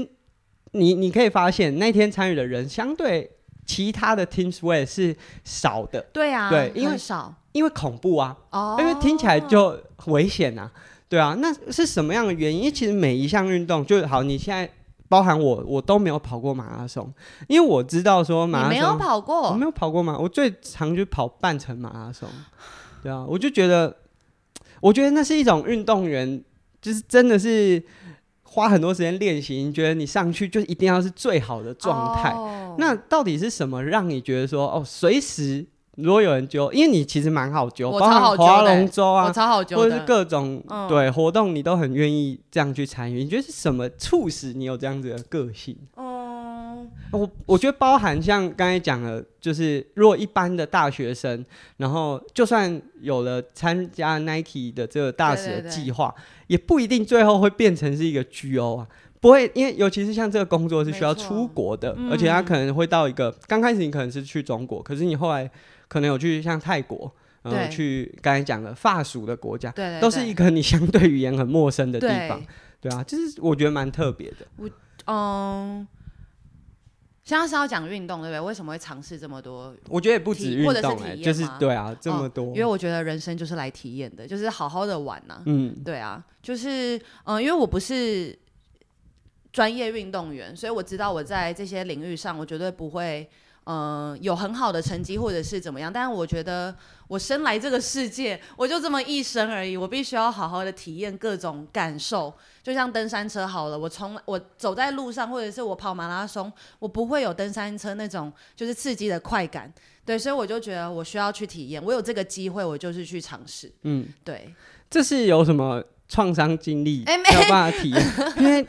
你你可以发现，那天参与的人相对其他的 Team Sweat 是少的，对啊，对，因为少。因为恐怖啊，oh. 因为听起来就危险啊，对啊，那是什么样的原因？因为其实每一项运动就好，你现在包含我，我都没有跑过马拉松，因为我知道说马拉松你没有跑过，我没有跑过嘛，我最常就跑半程马拉松，对啊，我就觉得，我觉得那是一种运动员，就是真的是花很多时间练习，你觉得你上去就一定要是最好的状态，oh. 那到底是什么让你觉得说哦，随时？如果有人揪，因为你其实蛮好揪，包括划龙舟啊，或者是各种、嗯、对活动，你都很愿意这样去参与。你觉得是什么促使你有这样子的个性？嗯，我我觉得包含像刚才讲的，就是如果一般的大学生，然后就算有了参加 Nike 的这个大使的计划，也不一定最后会变成是一个 GO 啊。不会，因为尤其是像这个工作是需要出国的，嗯、而且他可能会到一个刚开始你可能是去中国，可是你后来可能有去像泰国，然后去刚才讲的法属的国家，对对对，都是一个你相对语言很陌生的地方，对，对啊，就是我觉得蛮特别的。我嗯，现在是要讲运动对不对？为什么会尝试这么多？我觉得也不止运动、欸，就是对啊，这么多、哦。因为我觉得人生就是来体验的，就是好好的玩呐、啊。嗯，对啊，就是嗯，因为我不是。专业运动员，所以我知道我在这些领域上，我绝对不会，嗯、呃，有很好的成绩或者是怎么样。但是我觉得我生来这个世界，我就这么一生而已，我必须要好好的体验各种感受。就像登山车好了，我从我走在路上，或者是我跑马拉松，我不会有登山车那种就是刺激的快感。对，所以我就觉得我需要去体验。我有这个机会，我就是去尝试。嗯，对。这是有什么创伤经历没有办法体验？因为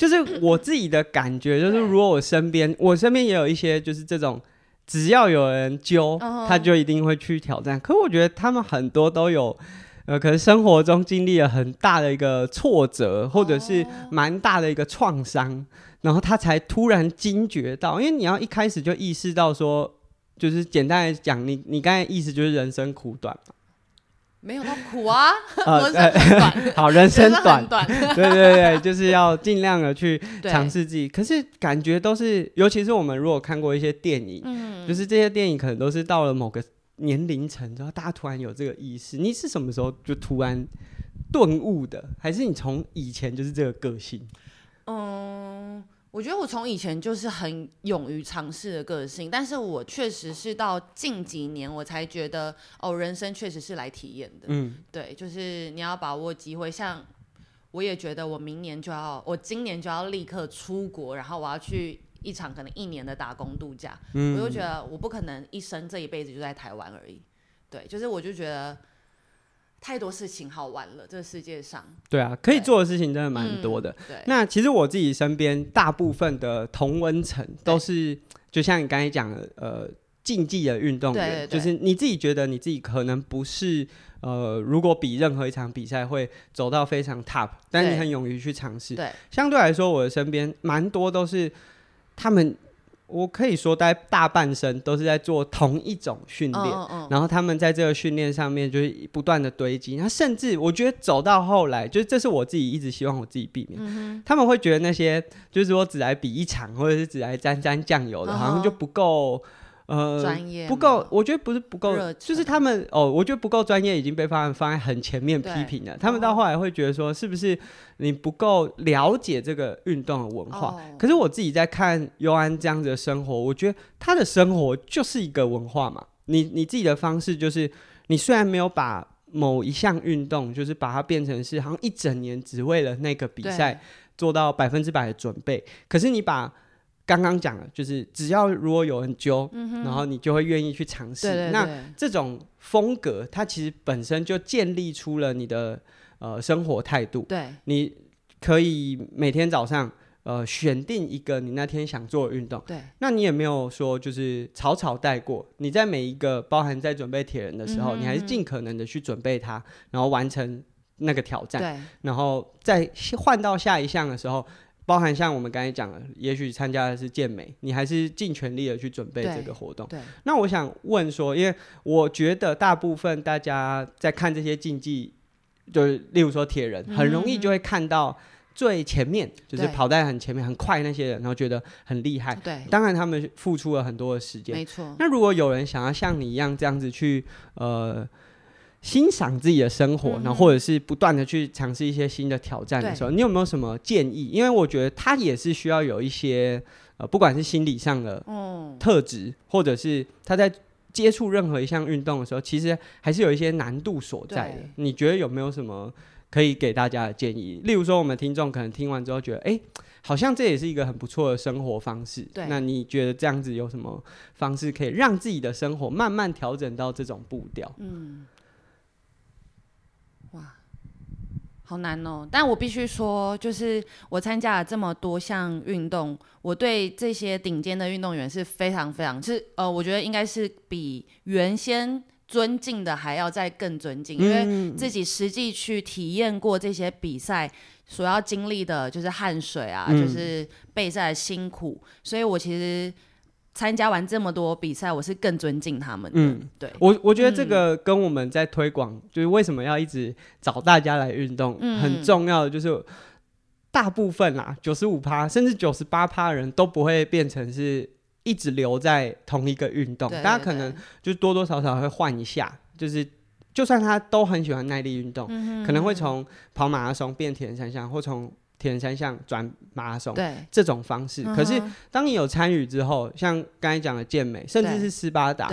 就是我自己的感觉，就是如果我身边，我身边也有一些就是这种，只要有人揪，他就一定会去挑战。可我觉得他们很多都有，呃，可能生活中经历了很大的一个挫折，或者是蛮大的一个创伤，然后他才突然惊觉到，因为你要一开始就意识到说，就是简单来讲，你你刚才意思就是人生苦短嘛。没有那么苦啊，呃呃、好，人生短，短 对对对，就是要尽量的去尝试自己。可是感觉都是，尤其是我们如果看过一些电影，嗯、就是这些电影可能都是到了某个年龄层之后，大家突然有这个意识。你是什么时候就突然顿悟的？还是你从以前就是这个个性？嗯。我觉得我从以前就是很勇于尝试的个性，但是我确实是到近几年我才觉得，哦，人生确实是来体验的。嗯，对，就是你要把握机会。像我也觉得我明年就要，我今年就要立刻出国，然后我要去一场可能一年的打工度假。嗯，我就觉得我不可能一生这一辈子就在台湾而已。对，就是我就觉得。太多事情好玩了，这个世界上。对啊，可以做的事情真的蛮多的。对，那其实我自己身边大部分的同温层都是，就像你刚才讲的，呃，竞技的运动员，对对对，就是你自己觉得你自己可能不是呃，如果比任何一场比赛会走到非常 top，但你很勇于去尝试。对，相对来说，我的身边蛮多都是他们。我可以说，大大半生都是在做同一种训练，然后他们在这个训练上面就是不断的堆积。那甚至我觉得走到后来，就是这是我自己一直希望我自己避免。嗯、他们会觉得那些就是说只来比一场，或者是只来沾沾酱油的，哦、好像就不够。呃，专业不够，我觉得不是不够，就是他们哦，我觉得不够专业，已经被放放在很前面批评了。他们到后来会觉得说，是不是你不够了解这个运动的文化？哦、可是我自己在看尤安这样子的生活，我觉得他的生活就是一个文化嘛。你你自己的方式就是，你虽然没有把某一项运动，就是把它变成是好像一整年只为了那个比赛做到百分之百的准备，可是你把。刚刚讲了，就是只要如果有人揪，嗯、然后你就会愿意去尝试。那这种风格，它其实本身就建立出了你的呃生活态度。对，你可以每天早上呃选定一个你那天想做的运动。对，那你也没有说就是草草带过。你在每一个包含在准备铁人的时候，嗯、你还是尽可能的去准备它，然后完成那个挑战。对，然后再换到下一项的时候。包含像我们刚才讲的，也许参加的是健美，你还是尽全力的去准备这个活动。对。对。那我想问说，因为我觉得大部分大家在看这些竞技，就是例如说铁人，很容易就会看到最前面，嗯、就是跑在很前面很快那些人，然后觉得很厉害。对。当然他们付出了很多的时间。没错。那如果有人想要像你一样这样子去，呃。欣赏自己的生活，然后或者是不断的去尝试一些新的挑战的时候，你有没有什么建议？因为我觉得他也是需要有一些呃，不管是心理上的特质，或者是他在接触任何一项运动的时候，其实还是有一些难度所在的。你觉得有没有什么可以给大家的建议？例如说，我们听众可能听完之后觉得，哎，好像这也是一个很不错的生活方式。那你觉得这样子有什么方式可以让自己的生活慢慢调整到这种步调？嗯。好难哦，但我必须说，就是我参加了这么多项运动，我对这些顶尖的运动员是非常非常是呃，我觉得应该是比原先尊敬的还要再更尊敬，嗯、因为自己实际去体验过这些比赛所要经历的，就是汗水啊，嗯、就是备赛的辛苦，所以我其实。参加完这么多比赛，我是更尊敬他们的。嗯，对。我，我觉得这个跟我们在推广，嗯、就是为什么要一直找大家来运动，嗯、很重要的就是大部分啦，九十五趴甚至九十八趴的人都不会变成是一直留在同一个运动，大家可能就多多少少会换一下，就是就算他都很喜欢耐力运动，嗯、哼。哼可能会从跑马拉松变铁人三项，或从铁人三项转马拉松，对这种方式。可是当你有参与之后，像刚才讲的健美，甚至是斯巴达，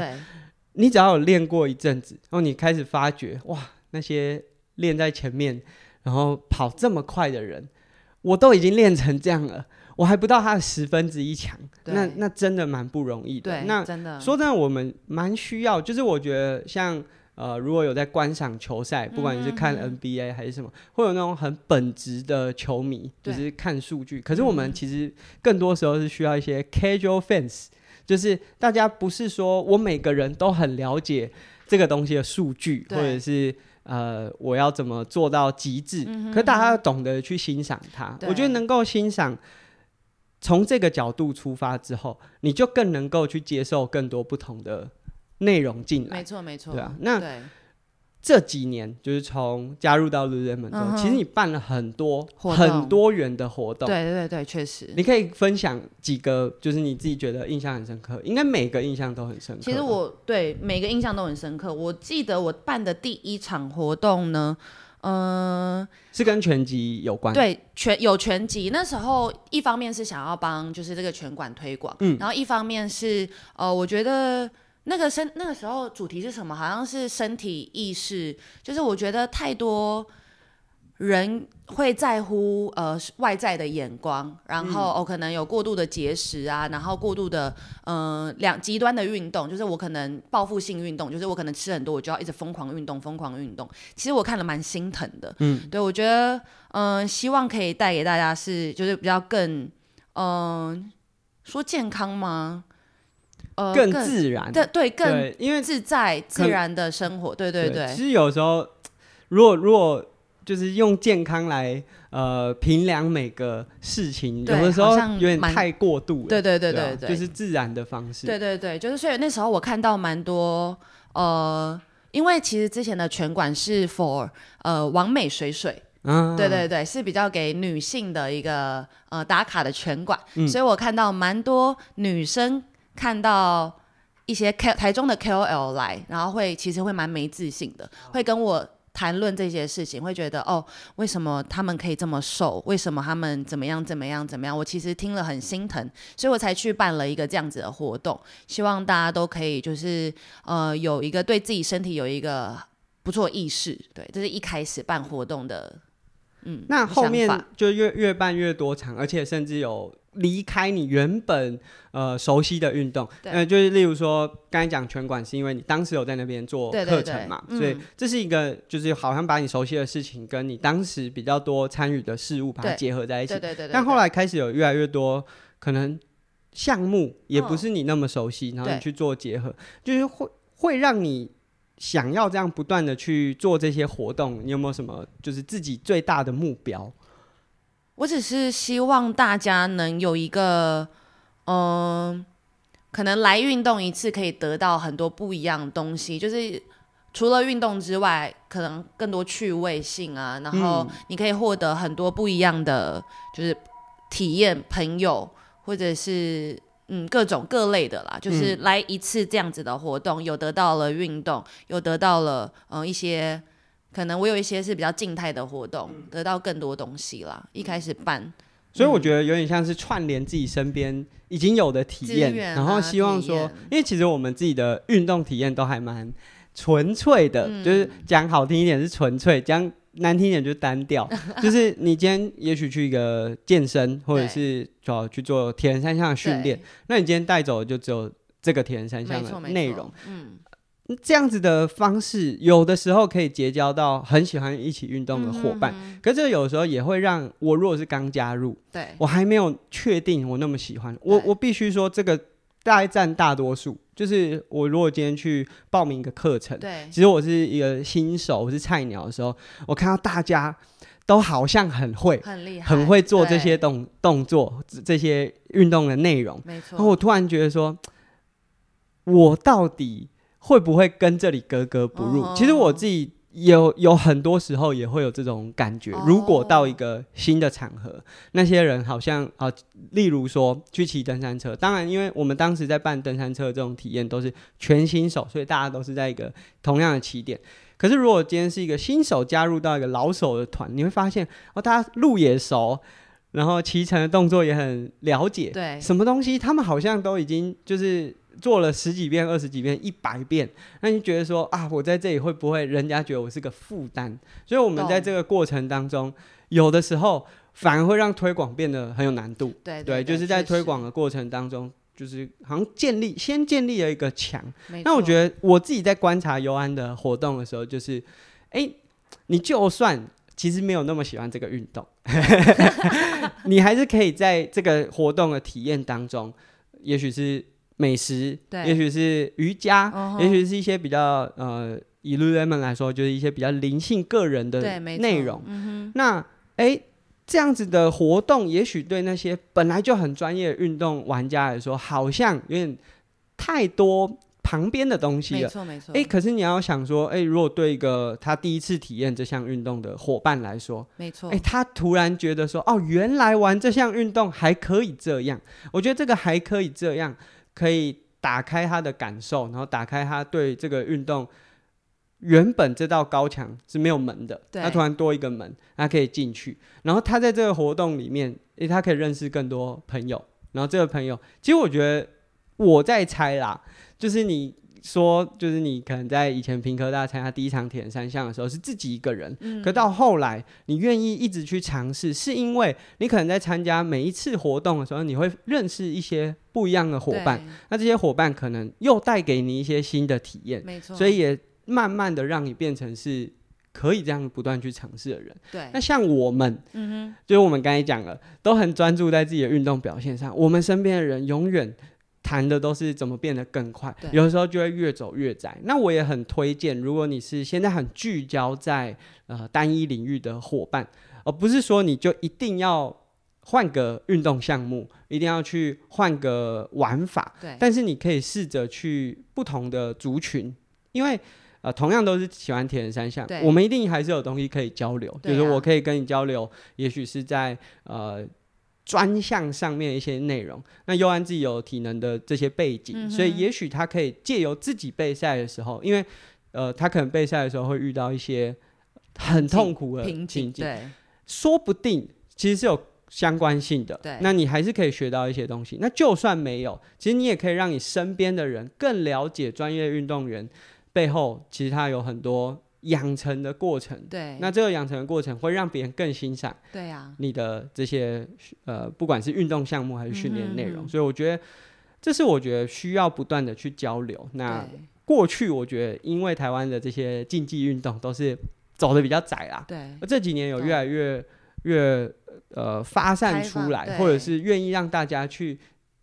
你只要有练过一阵子，然后你开始发觉，哇，那些练在前面，然后跑这么快的人，我都已经练成这样了，我还不到他的十分之一强，那那真的蛮不容易的。那真的说真的，我们蛮需要，就是我觉得像。呃，如果有在观赏球赛，不管你是看 NBA 还是什么，嗯、会有那种很本质的球迷，就是看数据。可是我们其实更多时候是需要一些 casual fans，就是大家不是说我每个人都很了解这个东西的数据，或者是呃我要怎么做到极致。可是大家要懂得去欣赏它，我觉得能够欣赏，从这个角度出发之后，你就更能够去接受更多不同的。内容进来，没错没错，对啊。那对这几年就是从加入到 Lululemon 之后，嗯、其实你办了很多很多元的活动，对对对，确实。你可以分享几个，就是你自己觉得印象很深刻，应该每个印象都很深刻。其实我对每个印象都很深刻。我记得我办的第一场活动呢，嗯、呃，是跟拳击有关，对，拳有拳击。那时候一方面是想要帮就是这个拳馆推广，嗯，然后一方面是呃，我觉得。那个身那个时候主题是什么？好像是身体意识，就是我觉得太多人会在乎呃外在的眼光，然后、嗯、哦可能有过度的节食啊，然后过度的嗯、呃、两极端的运动，就是我可能报复性运动，就是我可能吃很多，我就要一直疯狂运动，疯狂运动。其实我看了蛮心疼的，嗯，对，我觉得嗯、呃、希望可以带给大家是就是比较更嗯、呃、说健康吗？呃更自然，对对，更对，因为自在自然的生活，对对对。其实有时候，如果如果就是用健康来呃评量每个事情，有的时候有点太过度了。对对对对对，就是自然的方式。对对对，就是所以那时候我看到蛮多呃，因为其实之前的拳馆是 for 呃完美水水。嗯，对对对，是比较给女性的一个呃打卡的拳馆，嗯、所以我看到蛮多女生看到一些 K 台中的 KOL 来，然后会其实会蛮没自信的，会跟我谈论这些事情，会觉得哦，为什么他们可以这么瘦？为什么他们怎么样怎么样怎么样？我其实听了很心疼，所以我才去办了一个这样子的活动，希望大家都可以就是呃有一个对自己身体有一个不错意识，对，这是一开始办活动的。嗯，那后面就越越办越多场，而且甚至有离开你原本呃熟悉的运动，对。呃，就是例如说刚才讲拳馆，是因为你当时有在那边做课程嘛，所以这是一个就是好像把你熟悉的事情跟你当时比较多参与的事物把它结合在一起。但后来开始有越来越多可能项目也不是你那么熟悉，哦、然后你去做结合，就是会会让你。想要这样不断的去做这些活动，你有没有什么就是自己最大的目标？我只是希望大家能有一个，嗯、呃，可能来运动一次可以得到很多不一样的东西，就是除了运动之外，可能更多趣味性啊，然后你可以获得很多不一样的，就是体验朋友或者是。嗯，各种各类的啦，就是来一次这样子的活动，嗯、有得到了运动，有得到了嗯、呃、一些，可能我有一些是比较静态的活动，嗯、得到更多东西啦。一开始办，所以我觉得有点像是串联自己身边已经有的体验，啊、然后希望说，因为其实我们自己的运动体验都还蛮纯粹的，嗯、就是讲好听一点是纯粹，讲。难听点就单调，就是你今天也许去一个健身，或者是主要去做铁人三项的训练，那你今天带走的就只有这个铁人三项的内容。嗯，这样子的方式，有的时候可以结交到很喜欢一起运动的伙伴，嗯、哼哼。可是这有时候也会让我如果是刚加入，对。我还没有确定我那么喜欢，我我必须说这个。大概占大多数，就是我如果今天去报名一个课程，对，其实我是一个新手，我是菜鸟的时候，我看到大家都好像很会，很厉害，很会做这些动动作，这些运动的内容，没错。然后我突然觉得说，我到底会不会跟这里格格不入？哦、其实我自己。有有很多时候也会有这种感觉。如果到一个新的场合，那些人好像啊、呃，例如说去骑登山车，当然，因为我们当时在办登山车这种体验都是全新手，所以大家都是在一个同样的起点。可是如果今天是一个新手加入到一个老手的团，你会发现哦，大家路也熟，然后骑乘的动作也很了解，对，什么东西他们好像都已经就是。做了十几遍、二十几遍、一百遍，那你觉得说啊，我在这里会不会人家觉得我是个负担？所以，我们在这个过程当中，有的时候反而会让推广变得很有难度。对，对，就是在推广的过程当中，就是好像建立先建立了一个墙。那我觉得我自己在观察尤安的活动的时候，就是，哎、欸，你就算其实没有那么喜欢这个运动，你还是可以在这个活动的体验当中，也许是。美食，对也许是瑜伽，uh 也许是一些比较呃，以 Lululemon 来说，就是一些比较灵性个人的内容。嗯、那这样子的活动，也许对那些本来就很专业的运动玩家来说，好像有点太多旁边的东西了。没错，没错。哎，可是你要想说，哎、欸，如果对一个他第一次体验这项运动的伙伴来说，没错错，哎、欸，他突然觉得说，哦，原来玩这项运动还可以这样。我觉得这个还可以这样。可以打开他的感受，然后打开他对这个运动原本这道高墙是没有门的，对他突然多一个门，他可以进去。然后他在这个活动里面，诶，他可以认识更多朋友。然后这个朋友，其实我觉得我在猜啦，就是你。说就是你可能在以前平科大参加第一场铁人三项的时候是自己一个人，嗯、可到后来你愿意一直去尝试，是因为你可能在参加每一次活动的时候，你会认识一些不一样的伙伴，那这些伙伴可能又带给你一些新的体验，没错，所以也慢慢的让你变成是可以这样不断去尝试的人。对，那像我们，嗯哼，就是我们刚才讲了，都很专注在自己的运动表现上，我们身边的人永远。谈的都是怎么变得更快，有的时候就会越走越窄。那我也很推荐，如果你是现在很聚焦在呃单一领域的伙伴，而不是说你就一定要换个运动项目，一定要去换个玩法。对，但是你可以试着去不同的族群，因为。呃，同样都是喜欢铁人三项，我们一定还是有东西可以交流。就是我可以跟你交流，也许是在呃专项上面一些内容。那悠安自己有体能的这些背景，嗯、所以也许他可以借由自己备赛的时候，因为呃，他可能备赛的时候会遇到一些很痛苦的瓶颈，对，说不定其实是有相关性的。对，那你还是可以学到一些东西。那就算没有，其实你也可以让你身边的人更了解专业运动员。背后其实他有很多养成的过程，对，那这个养成的过程会让别人更欣赏，对啊，你的这些呃，不管是运动项目还是训练内容，所以我觉得这是我觉得需要不断的去交流。那过去我觉得，因为台湾的这些竞技运动都是走的比较窄啦，对，而这几年有越来越越呃发散出来，或者是愿意让大家去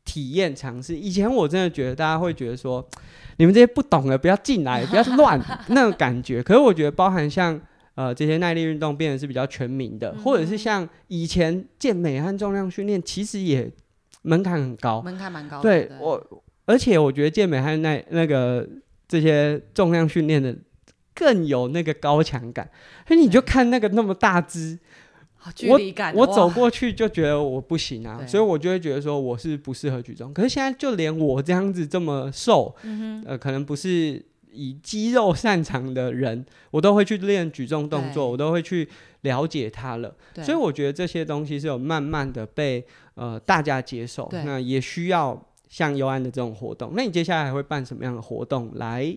体验尝试。以前我真的觉得大家会觉得说。你们这些不懂的不要进来，不要乱那种感觉。可是我觉得，包含像呃这些耐力运动变得是比较全民的，嗯、或者是像以前健美和重量训练，其实也门槛很高，门槛蛮高的。对，对我，而且我觉得健美和耐那个这些重量训练的更有那个高强感。所以你就看那个那么大只。我我走过去就觉得我不行啊，所以我就会觉得说我是不适合举重。可是现在就连我这样子这么瘦，嗯、呃，可能不是以肌肉擅长的人，我都会去练举重动作，我都会去了解它了。所以我觉得这些东西是有慢慢的被呃大家接受，那也需要像尤安的这种活动。那你接下来还会办什么样的活动来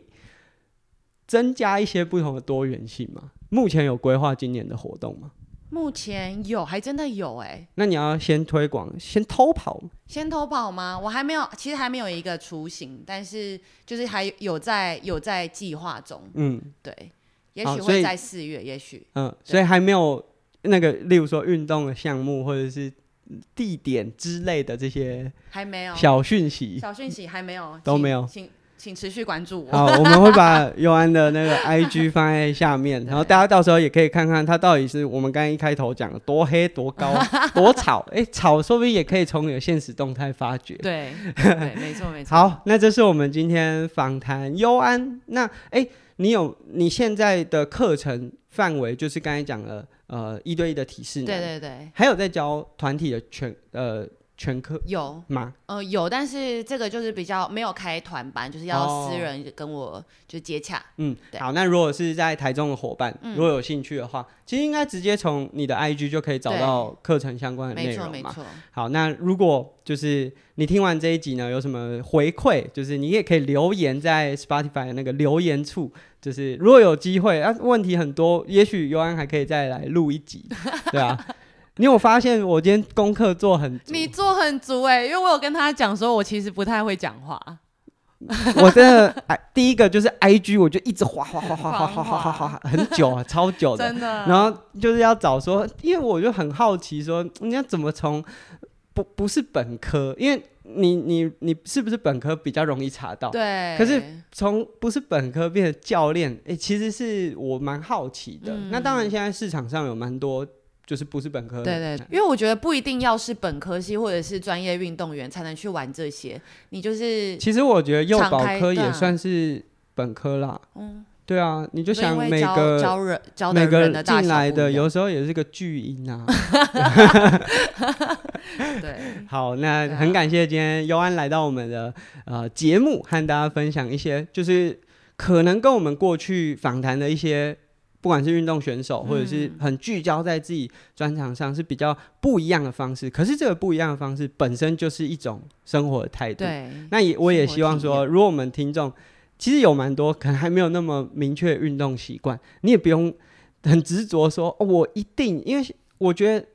增加一些不同的多元性吗？目前有规划今年的活动吗？目前有，还真的有哎、欸。那你要先推广，先偷跑。先偷跑吗？我还没有，其实还没有一个雏形，但是就是还有在有在计划中。嗯，对，也许会在四月，也许。嗯，所以还没有那个，例如说运动的项目或者是地点之类的这些，还没有小讯息，小讯息还没有，都没有。请持续关注我。好，我们会把 悠安的那个 IG 放在下面，然后大家到时候也可以看看他到底是我们刚刚一开头讲的多黑、多高、多吵。哎、欸，吵说不定也可以从你的现实动态发掘。对，对，没错，没错。好，那这是我们今天访谈悠安。那哎、欸，你有你现在的课程范围，就是刚才讲的呃一对一的体适能，对对对，还有在教团体的全呃。全科有吗？呃，有，但是这个就是比较没有开团班，就是要私人跟我就接洽。哦、嗯，对好，那如果是在台中的伙伴，嗯、如果有兴趣的话，其实应该直接从你的 IG 就可以找到课程相关的内容嘛。没错，没错。好，那如果就是你听完这一集呢，有什么回馈，就是你也可以留言在 Spotify 的那个留言处。就是如果有机会啊，问题很多，也许悠安还可以再来录一集，对啊。你有发现我今天功课做很足？你做很足哎、欸，因为我有跟他讲说，我其实不太会讲话。我真的，哎，第一个就是 I G，我就一直滑滑滑滑滑滑滑滑很久啊，超久的。真的。然后就是要找说，因为我就很好奇说，你要怎么从不不是本科，因为你你你是不是本科比较容易查到？对。可是从不是本科变成教练，哎、欸，其实是我蛮好奇的。嗯、那当然，现在市场上有蛮多。就是不是本科，对对，因为我觉得不一定要是本科系或者是专业运动员才能去玩这些，你就是。其实我觉得幼保科也算是本科啦。嗯，对啊，你就想每个教人教每个进来的，有时候也是个巨婴啊。对，好，那很感谢今天尤安来到我们的呃节目，和大家分享一些，就是可能跟我们过去访谈的一些。不管是运动选手，或者是很聚焦在自己专长上，是比较不一样的方式。可是这个不一样的方式本身就是一种生活的态度。对，那也我也希望说，如果我们听众其实有蛮多可能还没有那么明确的运动习惯，你也不用很执着说，哦，我一定，因为我觉得。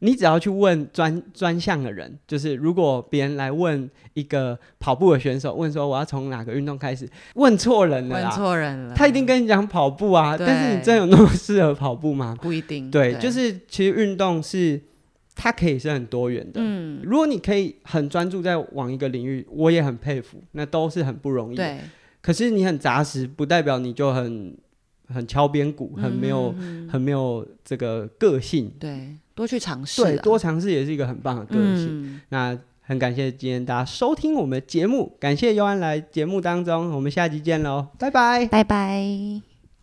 你只要去问专专项的人，就是如果别人来问一个跑步的选手，问说我要从哪个运动开始，问错人了，问错人了，他一定跟你讲跑步啊，但是你真有那么适合跑步吗？不一定。对，对就是其实运动是它可以是很多元的。嗯，如果你可以很专注在往一个领域，我也很佩服，那都是很不容易。对。可是你很扎实，不代表你就很很敲边鼓，很没有、嗯、很没有这个个性。对，多去尝试。对，多尝试也是一个很棒的个性。嗯、那很感谢今天大家收听我们的节目，感谢悠安来节目当中，我们下期见喽，拜拜，拜拜。